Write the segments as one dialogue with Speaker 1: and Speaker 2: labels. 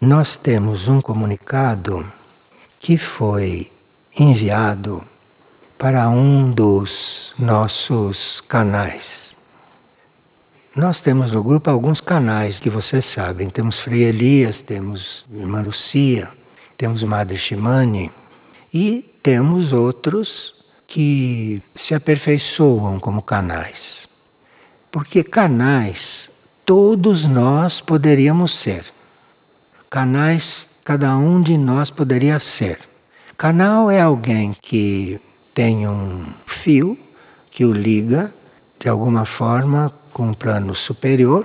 Speaker 1: nós temos um comunicado que foi enviado para um dos nossos canais. Nós temos no grupo alguns canais que vocês sabem. Temos Frei Elias, temos Irmã Lucia, temos Madre Shimane e temos outros que se aperfeiçoam como canais. Porque canais todos nós poderíamos ser. Canais cada um de nós poderia ser. Canal é alguém que tem um fio que o liga de alguma forma com um plano superior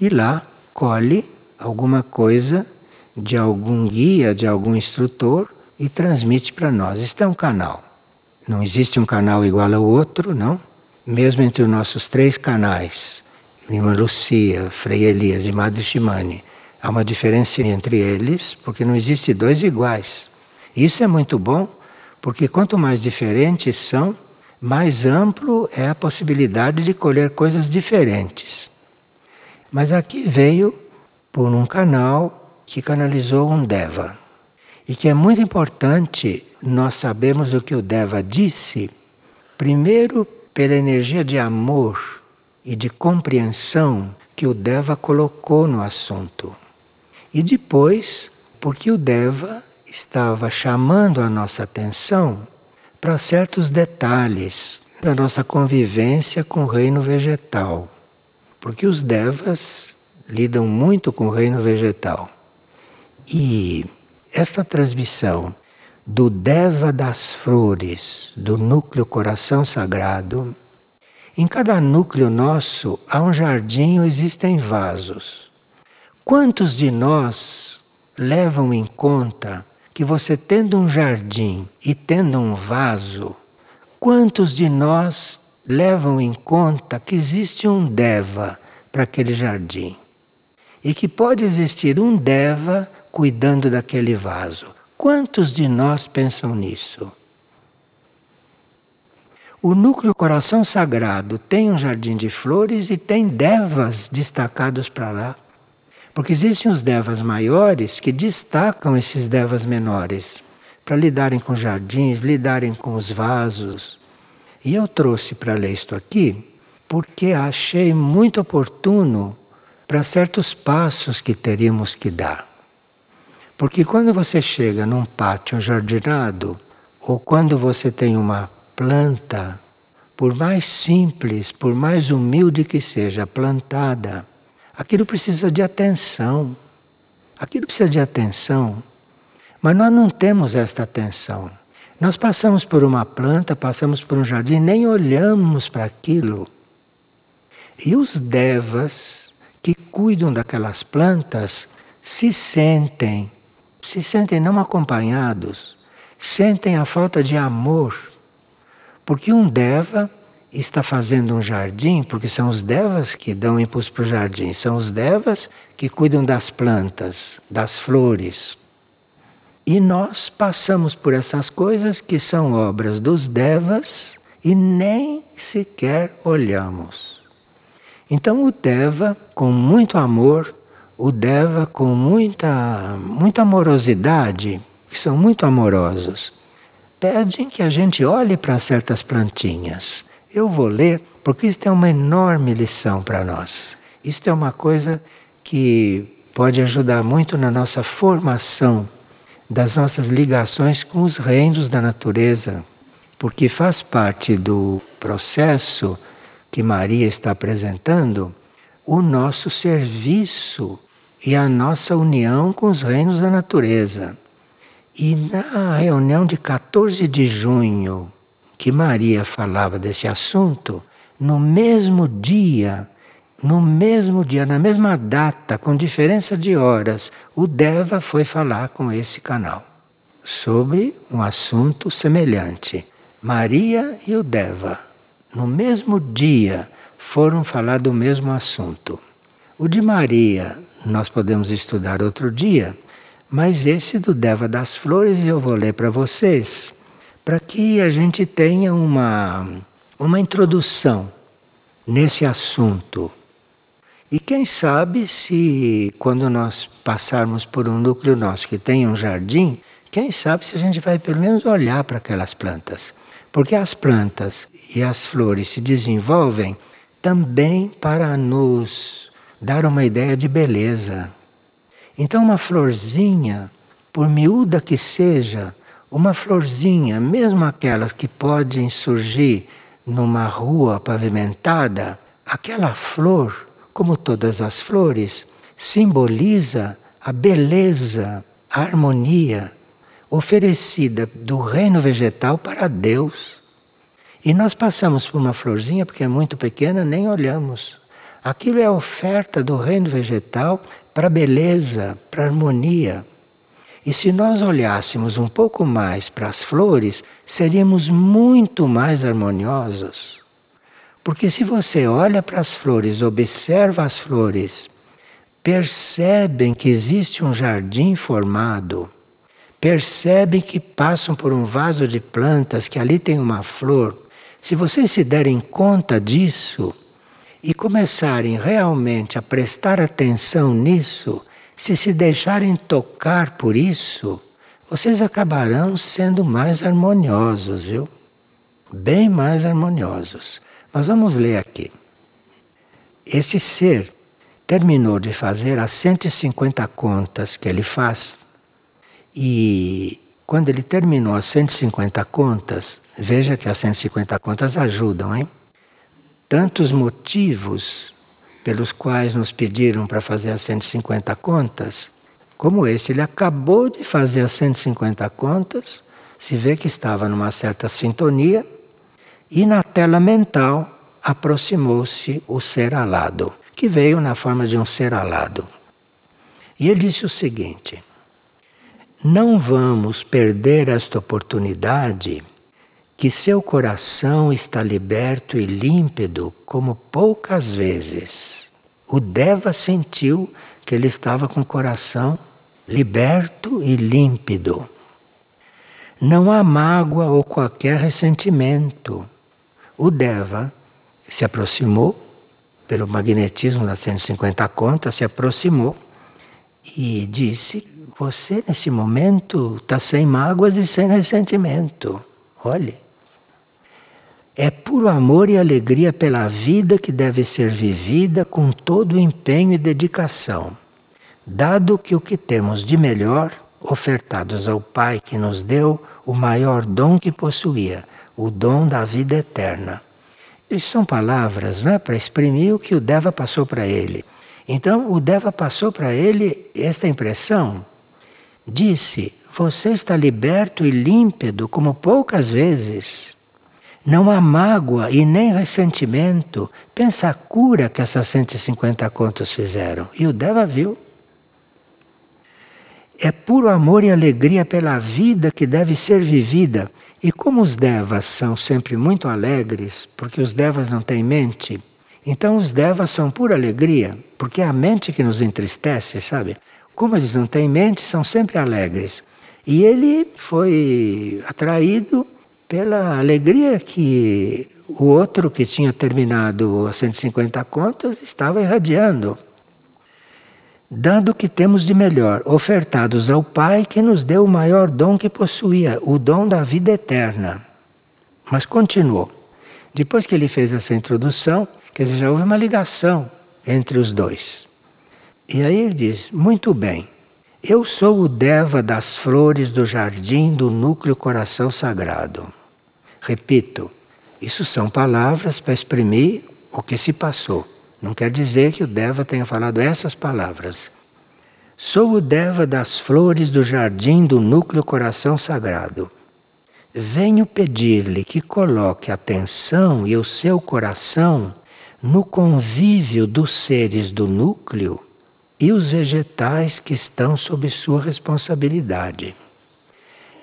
Speaker 1: e lá colhe alguma coisa de algum guia, de algum instrutor e transmite para nós. Isto é um canal. Não existe um canal igual ao outro, não. Mesmo entre os nossos três canais, Irmã Lucia, Frei Elias e Madre Shimane, há uma diferença entre eles, porque não existe dois iguais. Isso é muito bom, porque quanto mais diferentes são, mais amplo é a possibilidade de colher coisas diferentes. Mas aqui veio por um canal que canalizou um Deva. E que é muito importante nós sabemos o que o Deva disse, primeiro pela energia de amor e de compreensão que o Deva colocou no assunto. E depois, porque o Deva estava chamando a nossa atenção para certos detalhes da nossa convivência com o reino vegetal. Porque os Devas lidam muito com o reino vegetal. E esta transmissão do Deva das Flores, do núcleo coração sagrado, em cada núcleo nosso há um jardim existem vasos. Quantos de nós levam em conta que você tendo um jardim e tendo um vaso, quantos de nós levam em conta que existe um Deva para aquele jardim? E que pode existir um Deva cuidando daquele vaso. Quantos de nós pensam nisso? O núcleo coração sagrado tem um jardim de flores e tem devas destacados para lá. Porque existem os devas maiores que destacam esses devas menores para lidarem com jardins, lidarem com os vasos. E eu trouxe para ler isto aqui porque achei muito oportuno para certos passos que teríamos que dar. Porque quando você chega num pátio jardinado, ou quando você tem uma planta, por mais simples, por mais humilde que seja plantada, aquilo precisa de atenção. Aquilo precisa de atenção. Mas nós não temos esta atenção. Nós passamos por uma planta, passamos por um jardim, nem olhamos para aquilo. E os devas que cuidam daquelas plantas se sentem se sentem não acompanhados, sentem a falta de amor. Porque um deva está fazendo um jardim, porque são os devas que dão impulso para o jardim, são os devas que cuidam das plantas, das flores. E nós passamos por essas coisas que são obras dos devas e nem sequer olhamos. Então o deva, com muito amor, o Deva com muita, muita amorosidade, que são muito amorosos, pedem que a gente olhe para certas plantinhas. Eu vou ler porque isso é uma enorme lição para nós. Isto é uma coisa que pode ajudar muito na nossa formação das nossas ligações com os reinos da natureza, porque faz parte do processo que Maria está apresentando o nosso serviço e a nossa união com os reinos da natureza. E na reunião de 14 de junho, que Maria falava desse assunto, no mesmo dia, no mesmo dia, na mesma data, com diferença de horas, o Deva foi falar com esse canal sobre um assunto semelhante. Maria e o Deva, no mesmo dia, foram falar do mesmo assunto. O de Maria nós podemos estudar outro dia, mas esse do Deva das Flores eu vou ler para vocês, para que a gente tenha uma, uma introdução nesse assunto. E quem sabe se quando nós passarmos por um núcleo nosso que tem um jardim, quem sabe se a gente vai pelo menos olhar para aquelas plantas. Porque as plantas e as flores se desenvolvem também para nos dar uma ideia de beleza. Então, uma florzinha, por miúda que seja, uma florzinha, mesmo aquelas que podem surgir numa rua pavimentada, aquela flor como todas as flores, simboliza a beleza, a harmonia oferecida do reino vegetal para Deus. E nós passamos por uma florzinha, porque é muito pequena, nem olhamos. Aquilo é a oferta do reino vegetal para a beleza, para a harmonia. E se nós olhássemos um pouco mais para as flores, seríamos muito mais harmoniosos. Porque se você olha para as flores, observa as flores, percebem que existe um jardim formado, percebem que passam por um vaso de plantas, que ali tem uma flor. Se vocês se derem conta disso e começarem realmente a prestar atenção nisso, se se deixarem tocar por isso, vocês acabarão sendo mais harmoniosos, viu? Bem mais harmoniosos. Mas vamos ler aqui. Esse ser terminou de fazer as 150 contas que ele faz, e quando ele terminou as 150 contas, veja que as 150 contas ajudam, hein? Tantos motivos pelos quais nos pediram para fazer as 150 contas, como esse, ele acabou de fazer as 150 contas, se vê que estava numa certa sintonia e na tela mental aproximou-se o ser alado, que veio na forma de um ser alado. E ele disse o seguinte: Não vamos perder esta oportunidade que seu coração está liberto e límpido como poucas vezes. O Deva sentiu que ele estava com o coração liberto e límpido. Não há mágoa ou qualquer ressentimento o Deva se aproximou, pelo magnetismo das 150 contas, se aproximou e disse: Você nesse momento está sem mágoas e sem ressentimento. Olhe. É puro amor e alegria pela vida que deve ser vivida com todo o empenho e dedicação, dado que o que temos de melhor, ofertados ao Pai que nos deu o maior dom que possuía, o dom da vida eterna. Isso são palavras não é, para exprimir o que o Deva passou para ele. Então, o Deva passou para ele esta impressão. Disse: Você está liberto e límpido como poucas vezes. Não há mágoa e nem ressentimento. Pensa a cura que essas 150 contos fizeram. E o Deva viu. É puro amor e alegria pela vida que deve ser vivida. E como os devas são sempre muito alegres, porque os devas não têm mente, então os devas são pura alegria, porque é a mente que nos entristece, sabe? Como eles não têm mente, são sempre alegres. E ele foi atraído pela alegria que o outro que tinha terminado as 150 contas estava irradiando dando o que temos de melhor, ofertados ao Pai que nos deu o maior dom que possuía, o dom da vida eterna. Mas continuou. Depois que ele fez essa introdução, quer dizer, já houve uma ligação entre os dois. E aí ele diz: Muito bem, eu sou o Deva das flores do jardim do núcleo coração sagrado. Repito, isso são palavras para exprimir o que se passou. Não quer dizer que o Deva tenha falado essas palavras. Sou o Deva das flores do jardim do núcleo coração sagrado. Venho pedir-lhe que coloque atenção e o seu coração no convívio dos seres do núcleo e os vegetais que estão sob sua responsabilidade.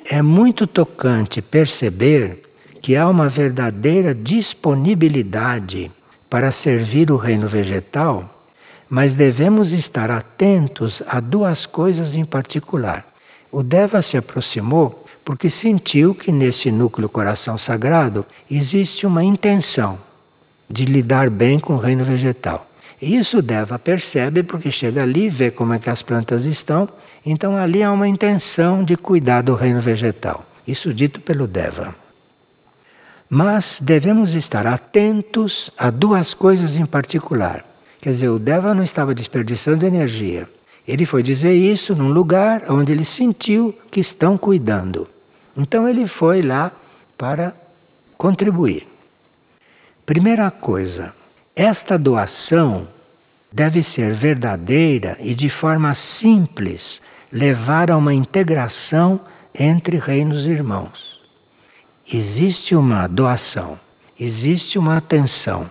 Speaker 1: É muito tocante perceber que há uma verdadeira disponibilidade para servir o reino vegetal, mas devemos estar atentos a duas coisas em particular. O Deva se aproximou porque sentiu que nesse núcleo coração sagrado existe uma intenção de lidar bem com o reino vegetal. E isso o Deva percebe porque chega ali, vê como é que as plantas estão, então ali há uma intenção de cuidar do reino vegetal. Isso dito pelo Deva. Mas devemos estar atentos a duas coisas em particular. Quer dizer, o Deva não estava desperdiçando energia. Ele foi dizer isso num lugar onde ele sentiu que estão cuidando. Então ele foi lá para contribuir. Primeira coisa, esta doação deve ser verdadeira e de forma simples levar a uma integração entre reinos irmãos. Existe uma doação, existe uma atenção,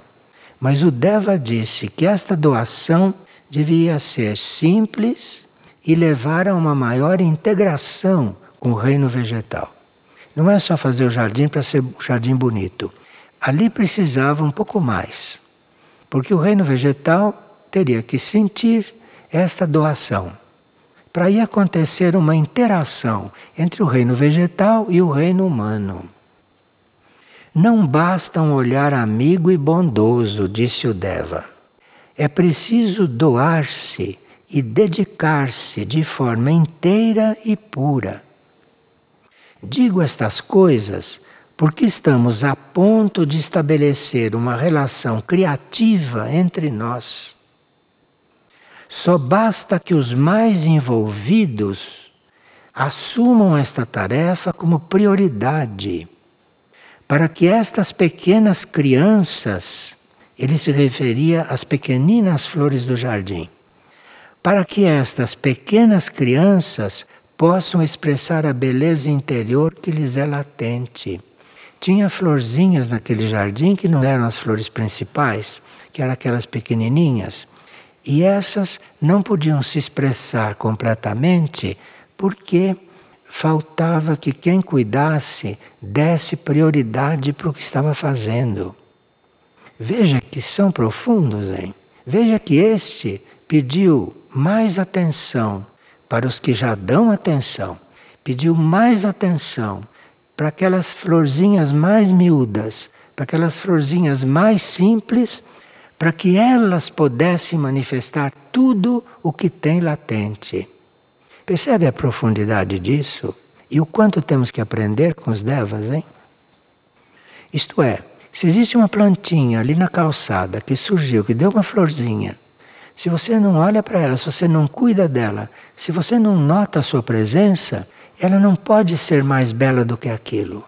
Speaker 1: mas o Deva disse que esta doação devia ser simples e levar a uma maior integração com o reino vegetal. Não é só fazer o jardim para ser um jardim bonito. Ali precisava um pouco mais, porque o reino vegetal teria que sentir esta doação. Para aí acontecer uma interação entre o reino vegetal e o reino humano. Não basta um olhar amigo e bondoso, disse o Deva. É preciso doar-se e dedicar-se de forma inteira e pura. Digo estas coisas porque estamos a ponto de estabelecer uma relação criativa entre nós. Só basta que os mais envolvidos assumam esta tarefa como prioridade, para que estas pequenas crianças ele se referia às pequeninas flores do jardim. Para que estas pequenas crianças possam expressar a beleza interior que lhes é latente. Tinha florzinhas naquele jardim que não eram as flores principais, que eram aquelas pequenininhas, e essas não podiam se expressar completamente porque faltava que quem cuidasse desse prioridade para o que estava fazendo. Veja que são profundos, hein? Veja que este pediu mais atenção para os que já dão atenção, pediu mais atenção para aquelas florzinhas mais miúdas, para aquelas florzinhas mais simples, para que elas pudessem manifestar tudo o que tem latente. Percebe a profundidade disso? E o quanto temos que aprender com os devas, hein? Isto é, se existe uma plantinha ali na calçada que surgiu, que deu uma florzinha, se você não olha para ela, se você não cuida dela, se você não nota a sua presença, ela não pode ser mais bela do que aquilo.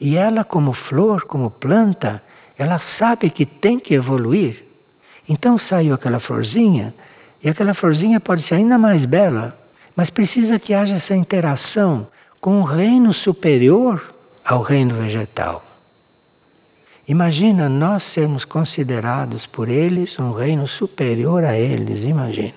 Speaker 1: E ela, como flor, como planta, ela sabe que tem que evoluir. Então saiu aquela florzinha, e aquela florzinha pode ser ainda mais bela, mas precisa que haja essa interação com o reino superior ao reino vegetal. Imagina nós sermos considerados por eles um reino superior a eles, imagina.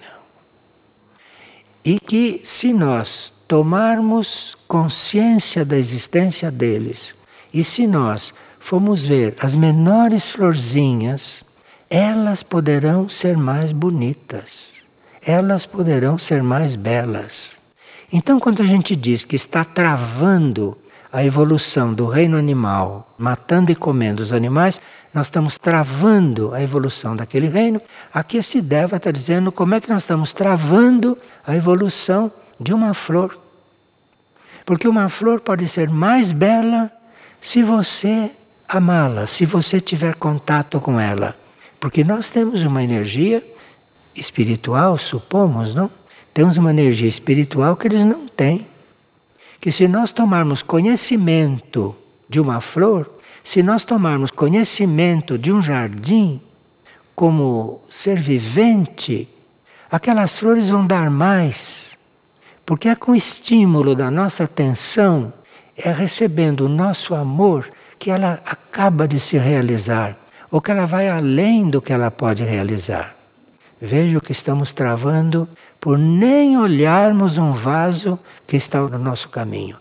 Speaker 1: E que se nós tomarmos consciência da existência deles, e se nós formos ver as menores florzinhas, elas poderão ser mais bonitas, elas poderão ser mais belas. Então, quando a gente diz que está travando a evolução do reino animal, matando e comendo os animais, nós estamos travando a evolução daquele reino. Aqui esse Deva está dizendo como é que nós estamos travando a evolução de uma flor. Porque uma flor pode ser mais bela se você amá-la, se você tiver contato com ela. Porque nós temos uma energia espiritual, supomos, não? Temos uma energia espiritual que eles não têm que se nós tomarmos conhecimento de uma flor, se nós tomarmos conhecimento de um jardim como ser vivente, aquelas flores vão dar mais. Porque é com o estímulo da nossa atenção, é recebendo o nosso amor que ela acaba de se realizar, ou que ela vai além do que ela pode realizar. Veja o que estamos travando por nem olharmos um vaso que está no nosso caminho.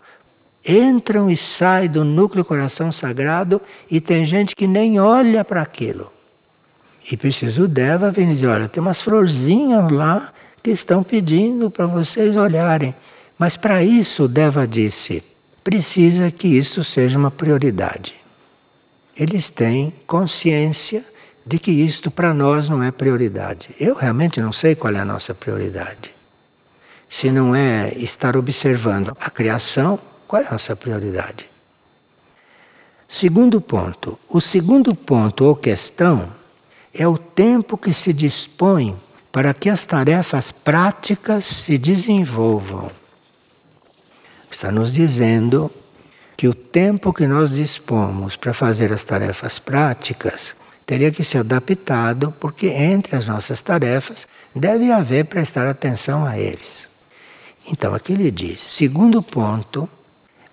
Speaker 1: Entram e saem do núcleo coração sagrado e tem gente que nem olha para aquilo. E preciso Deva vir dizer, olha, tem umas florzinhas lá que estão pedindo para vocês olharem. Mas para isso, Deva disse, precisa que isso seja uma prioridade. Eles têm consciência de que isto para nós não é prioridade. Eu realmente não sei qual é a nossa prioridade. Se não é estar observando a criação, qual é a nossa prioridade? Segundo ponto. O segundo ponto ou questão é o tempo que se dispõe para que as tarefas práticas se desenvolvam. Está nos dizendo que o tempo que nós dispomos para fazer as tarefas práticas teria que ser adaptado, porque entre as nossas tarefas deve haver prestar atenção a eles. Então, aqui ele diz: segundo ponto,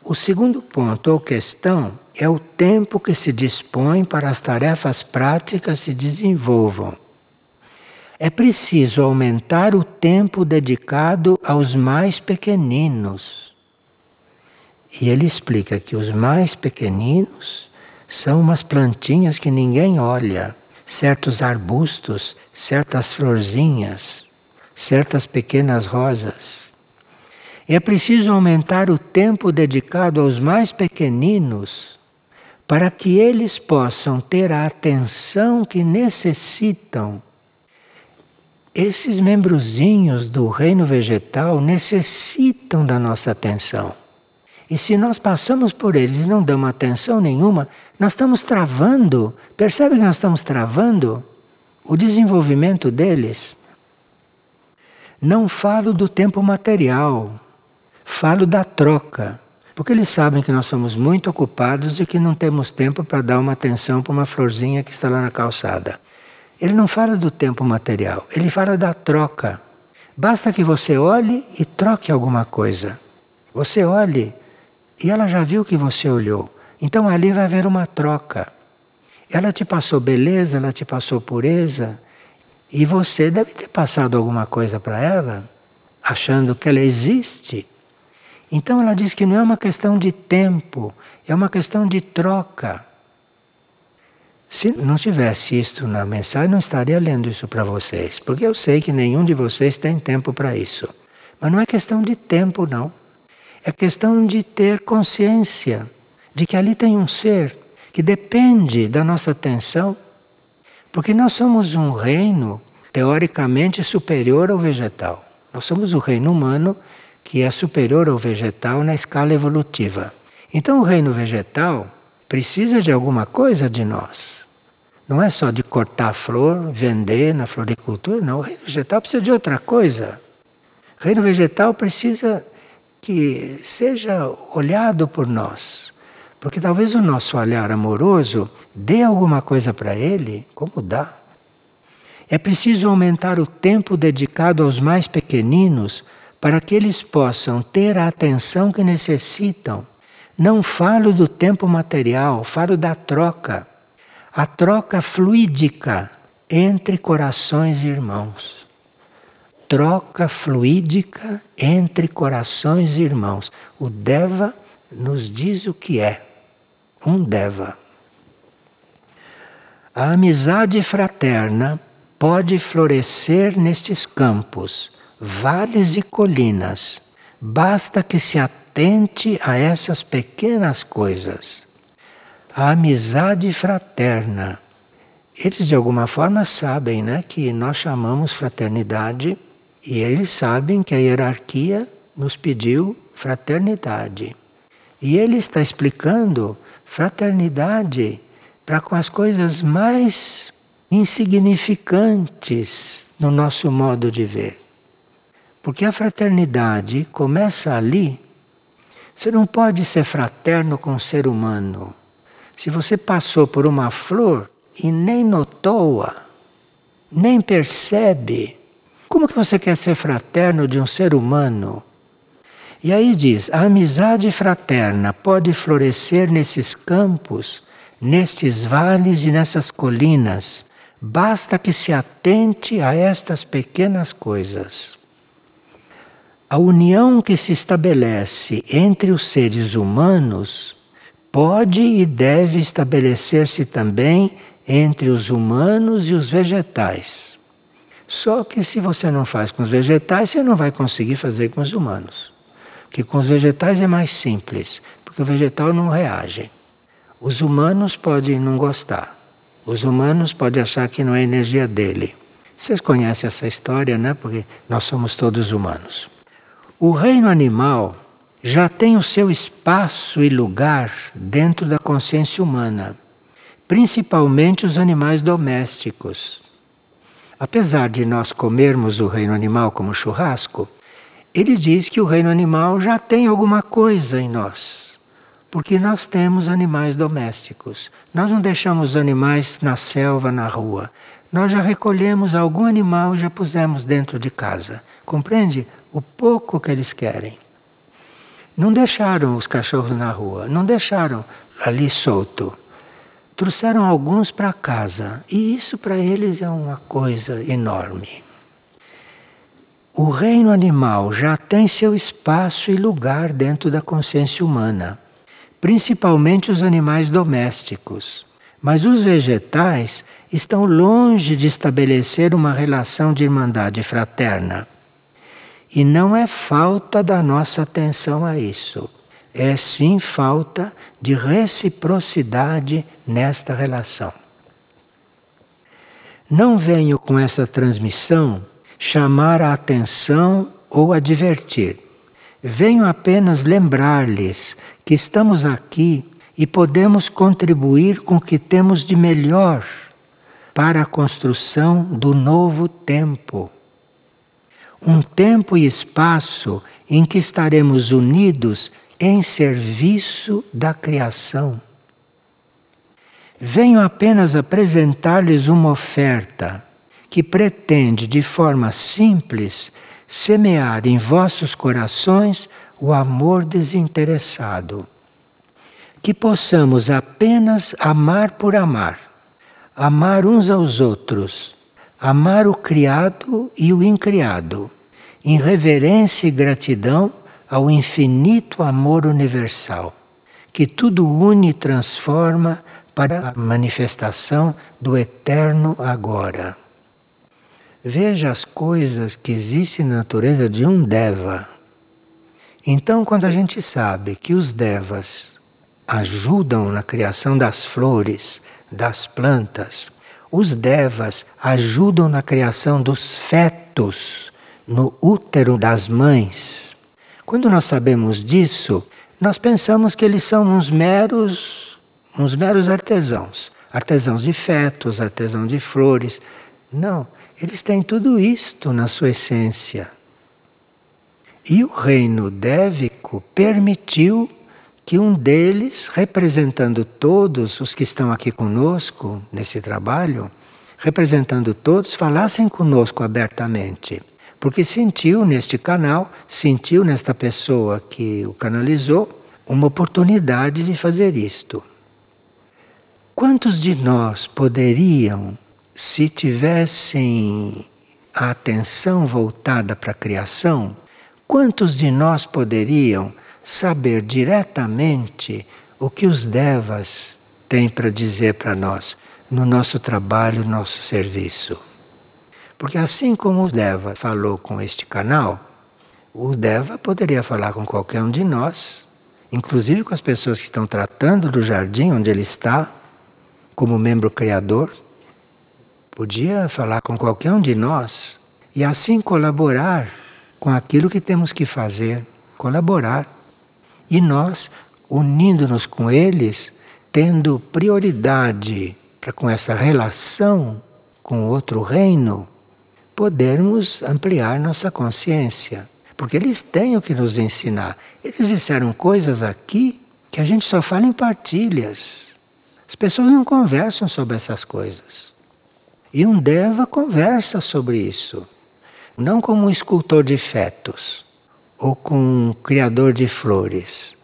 Speaker 1: o segundo ponto ou questão é o tempo que se dispõe para as tarefas práticas se desenvolvam. É preciso aumentar o tempo dedicado aos mais pequeninos. E ele explica que os mais pequeninos são umas plantinhas que ninguém olha, certos arbustos, certas florzinhas, certas pequenas rosas. É preciso aumentar o tempo dedicado aos mais pequeninos para que eles possam ter a atenção que necessitam esses membrozinhos do reino vegetal necessitam da nossa atenção. E se nós passamos por eles e não damos atenção nenhuma, nós estamos travando. Percebe que nós estamos travando o desenvolvimento deles? Não falo do tempo material, falo da troca. Porque eles sabem que nós somos muito ocupados e que não temos tempo para dar uma atenção para uma florzinha que está lá na calçada. Ele não fala do tempo material, ele fala da troca. Basta que você olhe e troque alguma coisa. Você olhe e ela já viu que você olhou. Então ali vai haver uma troca. Ela te passou beleza, ela te passou pureza, e você deve ter passado alguma coisa para ela, achando que ela existe. Então ela diz que não é uma questão de tempo, é uma questão de troca. Se não tivesse isto na mensagem, não estaria lendo isso para vocês, porque eu sei que nenhum de vocês tem tempo para isso. Mas não é questão de tempo, não. É questão de ter consciência de que ali tem um ser que depende da nossa atenção, porque nós somos um reino teoricamente superior ao vegetal. Nós somos o reino humano que é superior ao vegetal na escala evolutiva. Então, o reino vegetal precisa de alguma coisa de nós. Não é só de cortar a flor, vender na floricultura, não. O reino vegetal precisa de outra coisa. O reino vegetal precisa que seja olhado por nós. Porque talvez o nosso olhar amoroso dê alguma coisa para ele, como dá. É preciso aumentar o tempo dedicado aos mais pequeninos para que eles possam ter a atenção que necessitam. Não falo do tempo material, falo da troca a troca fluídica entre corações irmãos. Troca fluídica entre corações irmãos. O Deva nos diz o que é. Um Deva. A amizade fraterna pode florescer nestes campos, vales e colinas. Basta que se atente a essas pequenas coisas a amizade fraterna. Eles de alguma forma sabem né, que nós chamamos fraternidade e eles sabem que a hierarquia nos pediu fraternidade. E ele está explicando fraternidade para com as coisas mais insignificantes no nosso modo de ver. Porque a fraternidade começa ali. Você não pode ser fraterno com um ser humano. Se você passou por uma flor e nem notou-a, nem percebe, como que você quer ser fraterno de um ser humano? E aí diz: a amizade fraterna pode florescer nesses campos, nestes vales e nessas colinas. Basta que se atente a estas pequenas coisas. A união que se estabelece entre os seres humanos pode e deve estabelecer-se também entre os humanos e os vegetais. Só que se você não faz com os vegetais, você não vai conseguir fazer com os humanos. Porque com os vegetais é mais simples, porque o vegetal não reage. Os humanos podem não gostar, Os humanos podem achar que não é energia dele. Vocês conhecem essa história, né? Porque nós somos todos humanos. O reino animal já tem o seu espaço e lugar dentro da consciência humana, principalmente os animais domésticos. Apesar de nós comermos o reino animal como churrasco, ele diz que o reino animal já tem alguma coisa em nós, porque nós temos animais domésticos. Nós não deixamos os animais na selva, na rua. Nós já recolhemos algum animal e já pusemos dentro de casa. Compreende? O pouco que eles querem. Não deixaram os cachorros na rua, não deixaram ali solto. Trouxeram alguns para casa e isso para eles é uma coisa enorme. O reino animal já tem seu espaço e lugar dentro da consciência humana, principalmente os animais domésticos. Mas os vegetais estão longe de estabelecer uma relação de irmandade fraterna. E não é falta da nossa atenção a isso. É sim falta de reciprocidade nesta relação. Não venho com essa transmissão chamar a atenção ou advertir. Venho apenas lembrar-lhes que estamos aqui e podemos contribuir com o que temos de melhor para a construção do novo tempo. Um tempo e espaço em que estaremos unidos em serviço da criação. Venho apenas apresentar-lhes uma oferta que pretende, de forma simples, semear em vossos corações o amor desinteressado. Que possamos apenas amar por amar amar uns aos outros, amar o criado e o incriado, em reverência e gratidão ao infinito amor universal, que tudo une e transforma para a manifestação do eterno agora. Veja as coisas que existem na natureza de um Deva. Então, quando a gente sabe que os Devas ajudam na criação das flores, das plantas. Os devas ajudam na criação dos fetos no útero das mães. Quando nós sabemos disso, nós pensamos que eles são uns meros, uns meros artesãos, artesãos de fetos, artesãos de flores. Não, eles têm tudo isto na sua essência. E o reino dévico permitiu que um deles, representando todos os que estão aqui conosco nesse trabalho, representando todos, falassem conosco abertamente. Porque sentiu neste canal, sentiu nesta pessoa que o canalizou, uma oportunidade de fazer isto. Quantos de nós poderiam, se tivessem a atenção voltada para a criação, quantos de nós poderiam saber diretamente o que os devas têm para dizer para nós no nosso trabalho, no nosso serviço. Porque assim como o Deva falou com este canal, o Deva poderia falar com qualquer um de nós, inclusive com as pessoas que estão tratando do jardim onde ele está, como membro criador. Podia falar com qualquer um de nós e assim colaborar com aquilo que temos que fazer, colaborar. E nós, unindo-nos com eles, tendo prioridade para com essa relação com outro reino, podermos ampliar nossa consciência. Porque eles têm o que nos ensinar. Eles disseram coisas aqui que a gente só fala em partilhas. As pessoas não conversam sobre essas coisas. E um Deva conversa sobre isso. Não como um escultor de fetos ou com um criador de flores,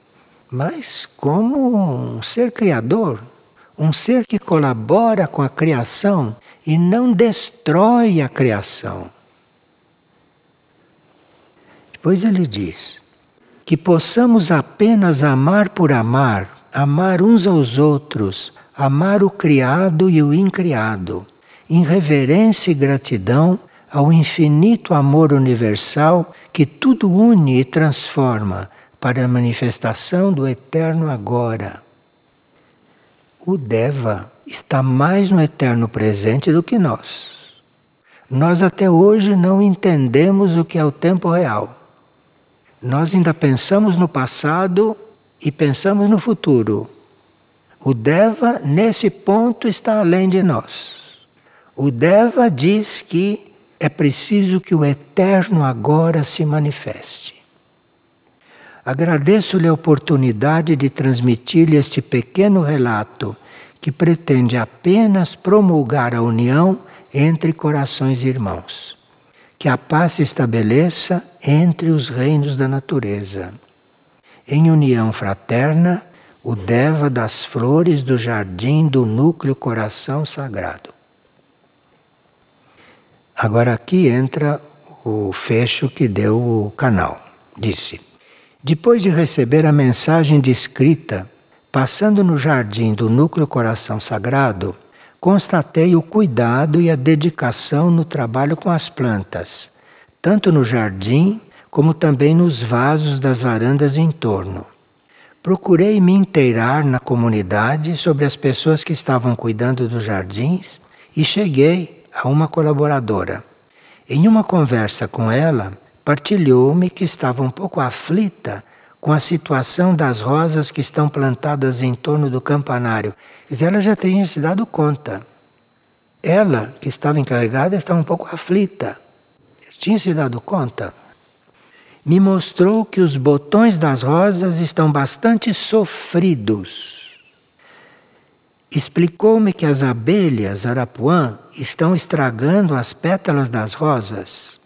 Speaker 1: mas como um ser criador, um ser que colabora com a criação e não destrói a criação. Depois ele diz que possamos apenas amar por amar, amar uns aos outros, amar o criado e o incriado, em reverência e gratidão ao infinito amor universal que tudo une e transforma para a manifestação do eterno agora. O Deva está mais no eterno presente do que nós. Nós até hoje não entendemos o que é o tempo real. Nós ainda pensamos no passado e pensamos no futuro. O Deva, nesse ponto, está além de nós. O Deva diz que é preciso que o eterno agora se manifeste. Agradeço-lhe a oportunidade de transmitir-lhe este pequeno relato que pretende apenas promulgar a união entre corações irmãos. Que a paz se estabeleça entre os reinos da natureza. Em união fraterna, o Deva das flores do jardim do núcleo coração sagrado. Agora aqui entra o fecho que deu o canal. Disse: Depois de receber a mensagem descrita, passando no jardim do núcleo coração sagrado, constatei o cuidado e a dedicação no trabalho com as plantas, tanto no jardim como também nos vasos das varandas em torno. Procurei me inteirar na comunidade sobre as pessoas que estavam cuidando dos jardins e cheguei a uma colaboradora. Em uma conversa com ela, partilhou-me que estava um pouco aflita com a situação das rosas que estão plantadas em torno do campanário. Ela já tinha se dado conta. Ela, que estava encarregada, estava um pouco aflita. Tinha se dado conta. Me mostrou que os botões das rosas estão bastante sofridos. Explicou-me que as abelhas arapuã estão estragando as pétalas das rosas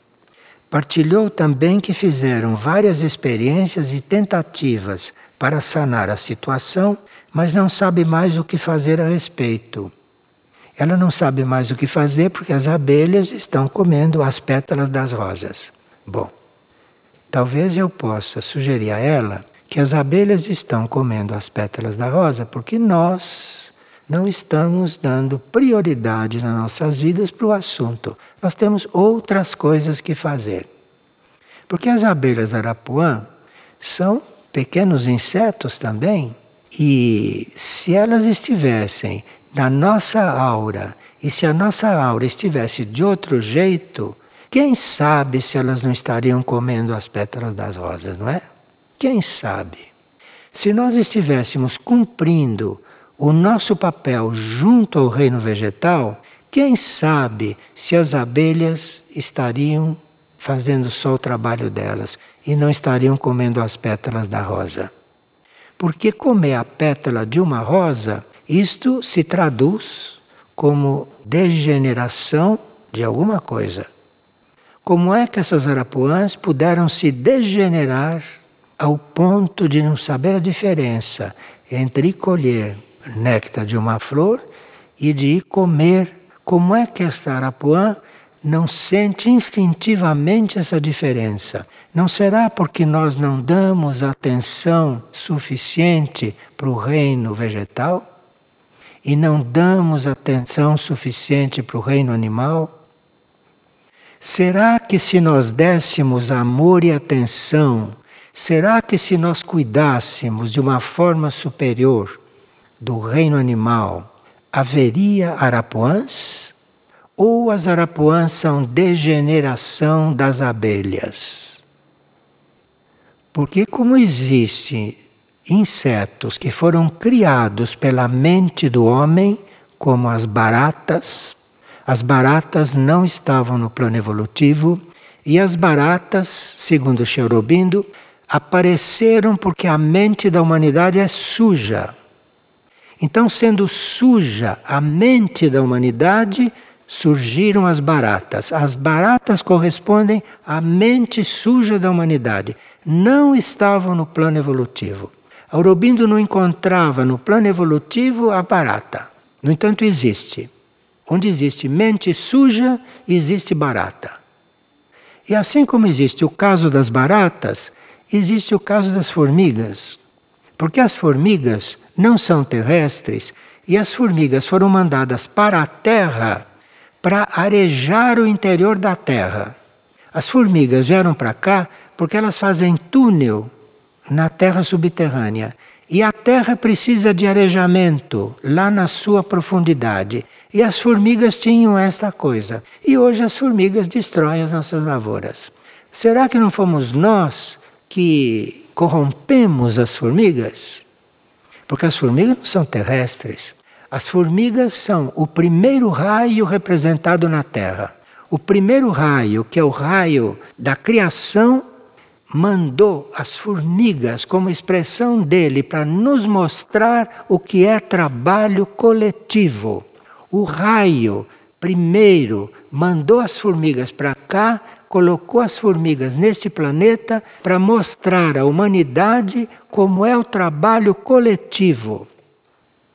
Speaker 1: Partilhou também que fizeram várias experiências e tentativas para sanar a situação, mas não sabe mais o que fazer a respeito. Ela não sabe mais o que fazer porque as abelhas estão comendo as pétalas das rosas. Bom, talvez eu possa sugerir a ela que as abelhas estão comendo as pétalas da rosa porque nós não estamos dando prioridade nas nossas vidas para o assunto. Nós temos outras coisas que fazer. Porque as abelhas arapuã são pequenos insetos também, e se elas estivessem na nossa aura, e se a nossa aura estivesse de outro jeito, quem sabe se elas não estariam comendo as pétalas das rosas, não é? Quem sabe? Se nós estivéssemos cumprindo o nosso papel junto ao reino vegetal, quem sabe se as abelhas estariam fazendo só o trabalho delas e não estariam comendo as pétalas da rosa. Porque comer a pétala de uma rosa, isto se traduz como degeneração de alguma coisa. Como é que essas arapuãs puderam se degenerar ao ponto de não saber a diferença entre colher néctar de uma flor e de ir comer. Como é que esta arapuã não sente instintivamente essa diferença? Não será porque nós não damos atenção suficiente para o reino vegetal? E não damos atenção suficiente para o reino animal? Será que se nós dessemos amor e atenção, será que se nós cuidássemos de uma forma superior do reino animal, haveria arapuãs? Ou as arapuãs são degeneração das abelhas? Porque, como existem insetos que foram criados pela mente do homem, como as baratas, as baratas não estavam no plano evolutivo e as baratas, segundo Cherubindo, apareceram porque a mente da humanidade é suja. Então, sendo suja a mente da humanidade, surgiram as baratas. As baratas correspondem à mente suja da humanidade. Não estavam no plano evolutivo. Aurobindo não encontrava no plano evolutivo a barata. No entanto, existe. Onde existe mente suja, existe barata. E assim como existe o caso das baratas, existe o caso das formigas. Porque as formigas não são terrestres e as formigas foram mandadas para a Terra para arejar o interior da Terra. As formigas vieram para cá porque elas fazem túnel na Terra subterrânea E a terra precisa de arejamento lá na sua profundidade. E as formigas tinham esta coisa. E hoje as formigas destroem as nossas lavouras. Será que não fomos nós que corrompemos as formigas? Porque as formigas não são terrestres. As formigas são o primeiro raio representado na Terra. O primeiro raio, que é o raio da criação, mandou as formigas como expressão dele para nos mostrar o que é trabalho coletivo. O raio, primeiro, mandou as formigas para cá, colocou as formigas neste planeta para mostrar à humanidade como é o trabalho coletivo.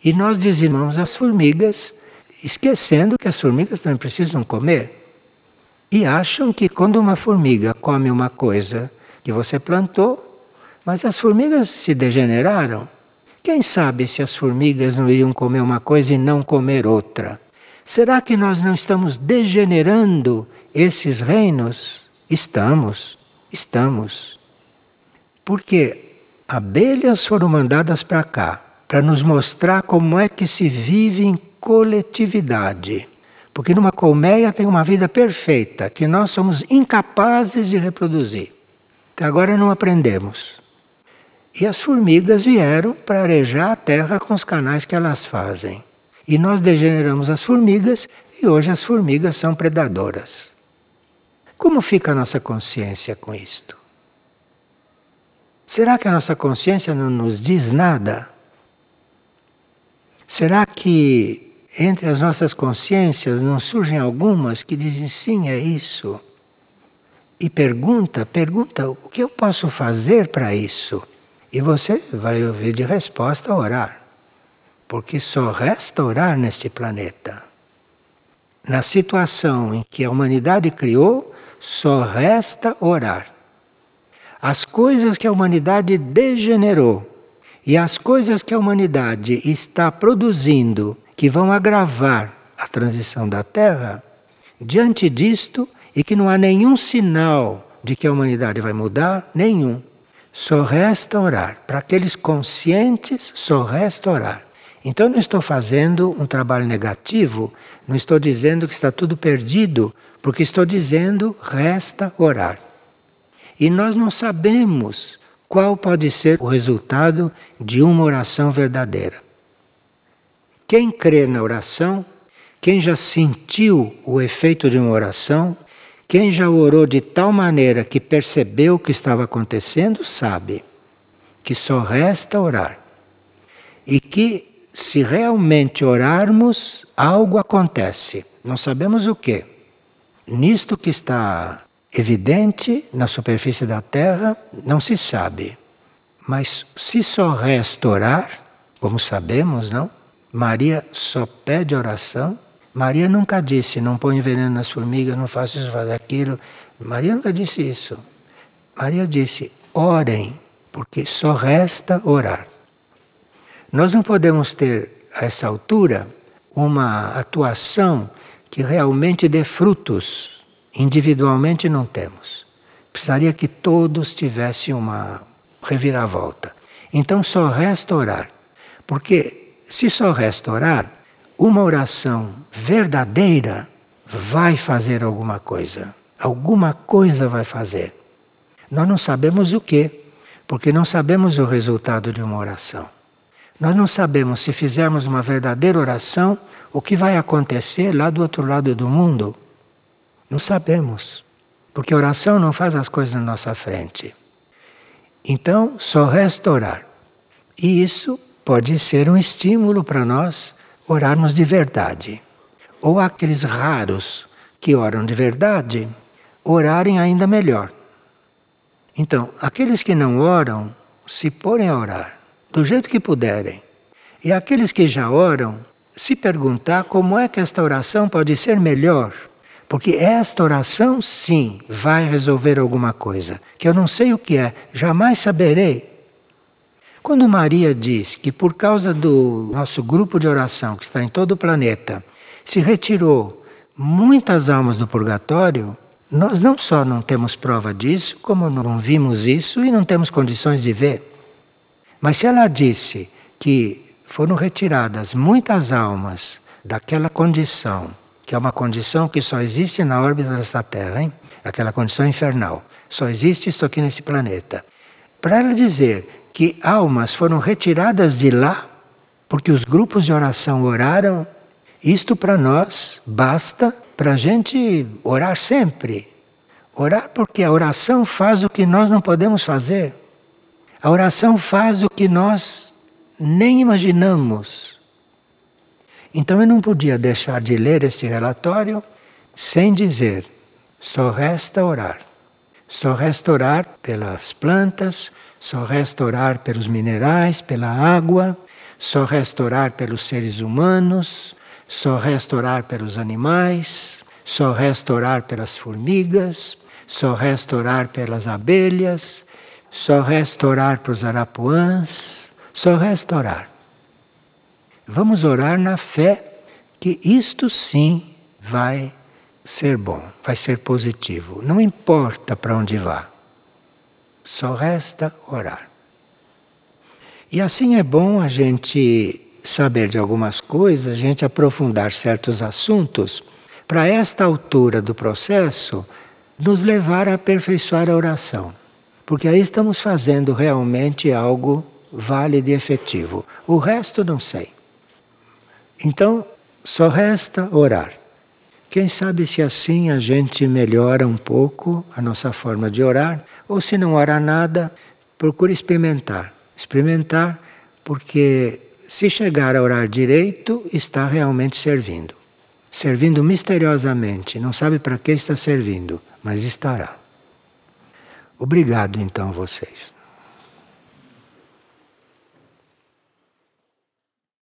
Speaker 1: E nós dizimamos as formigas, esquecendo que as formigas também precisam comer. E acham que quando uma formiga come uma coisa que você plantou, mas as formigas se degeneraram. Quem sabe se as formigas não iriam comer uma coisa e não comer outra? Será que nós não estamos degenerando esses reinos? Estamos, estamos. Porque abelhas foram mandadas para cá para nos mostrar como é que se vive em coletividade. Porque numa colmeia tem uma vida perfeita que nós somos incapazes de reproduzir. Até agora não aprendemos. E as formigas vieram para arejar a terra com os canais que elas fazem. E nós degeneramos as formigas e hoje as formigas são predadoras. Como fica a nossa consciência com isto? Será que a nossa consciência não nos diz nada? Será que entre as nossas consciências não surgem algumas que dizem sim, é isso? e pergunta, pergunta o que eu posso fazer para isso? E você vai ouvir de resposta orar. Porque só resta orar neste planeta. Na situação em que a humanidade criou, só resta orar. As coisas que a humanidade degenerou e as coisas que a humanidade está produzindo que vão agravar a transição da Terra, diante disto, e que não há nenhum sinal de que a humanidade vai mudar, nenhum. Só resta orar. Para aqueles conscientes, só resta orar. Então não estou fazendo um trabalho negativo, não estou dizendo que está tudo perdido, porque estou dizendo resta orar. E nós não sabemos qual pode ser o resultado de uma oração verdadeira. Quem crê na oração, quem já sentiu o efeito de uma oração, quem já orou de tal maneira que percebeu o que estava acontecendo, sabe que só resta orar. E que se realmente orarmos, algo acontece. Não sabemos o que. Nisto que está evidente na superfície da terra, não se sabe. Mas se só resta orar, como sabemos, não? Maria só pede oração, Maria nunca disse, não põe veneno nas formigas, não faça isso, faça aquilo. Maria nunca disse isso. Maria disse, orem, porque só resta orar. Nós não podemos ter, a essa altura, uma atuação que realmente dê frutos. Individualmente não temos. Precisaria que todos tivessem uma reviravolta. Então só resta orar. Porque se só resta orar, uma oração verdadeira vai fazer alguma coisa. Alguma coisa vai fazer. Nós não sabemos o que, porque não sabemos o resultado de uma oração. Nós não sabemos se fizermos uma verdadeira oração, o que vai acontecer lá do outro lado do mundo. Não sabemos, porque oração não faz as coisas na nossa frente. Então, só resta orar. E isso pode ser um estímulo para nós orarmos de verdade. Ou aqueles raros que oram de verdade, orarem ainda melhor. Então, aqueles que não oram, se porem a orar, do jeito que puderem. E aqueles que já oram, se perguntar como é que esta oração pode ser melhor. Porque esta oração, sim, vai resolver alguma coisa, que eu não sei o que é, jamais saberei. Quando Maria diz que por causa do nosso grupo de oração que está em todo o planeta, se retirou muitas almas do purgatório, nós não só não temos prova disso, como não vimos isso e não temos condições de ver. Mas se ela disse que foram retiradas muitas almas daquela condição, que é uma condição que só existe na órbita desta Terra, hein? aquela condição infernal, só existe isto aqui nesse planeta. Para ela dizer que almas foram retiradas de lá, porque os grupos de oração oraram, isto para nós basta para a gente orar sempre. Orar porque a oração faz o que nós não podemos fazer. A oração faz o que nós nem imaginamos. Então eu não podia deixar de ler esse relatório sem dizer: só resta orar. Só resta orar pelas plantas, só resta orar pelos minerais, pela água, só resta orar pelos seres humanos, só resta orar pelos animais, só resta orar pelas formigas, só resta orar pelas abelhas, só resta orar para os arapuãs, só resta orar. Vamos orar na fé que isto sim vai ser bom, vai ser positivo. Não importa para onde vá, só resta orar. E assim é bom a gente saber de algumas coisas, a gente aprofundar certos assuntos, para esta altura do processo nos levar a aperfeiçoar a oração. Porque aí estamos fazendo realmente algo válido e efetivo. O resto não sei. Então, só resta orar. Quem sabe se assim a gente melhora um pouco a nossa forma de orar, ou se não ora nada, procure experimentar. Experimentar, porque se chegar a orar direito, está realmente servindo servindo misteriosamente, não sabe para que está servindo, mas estará. Obrigado então vocês.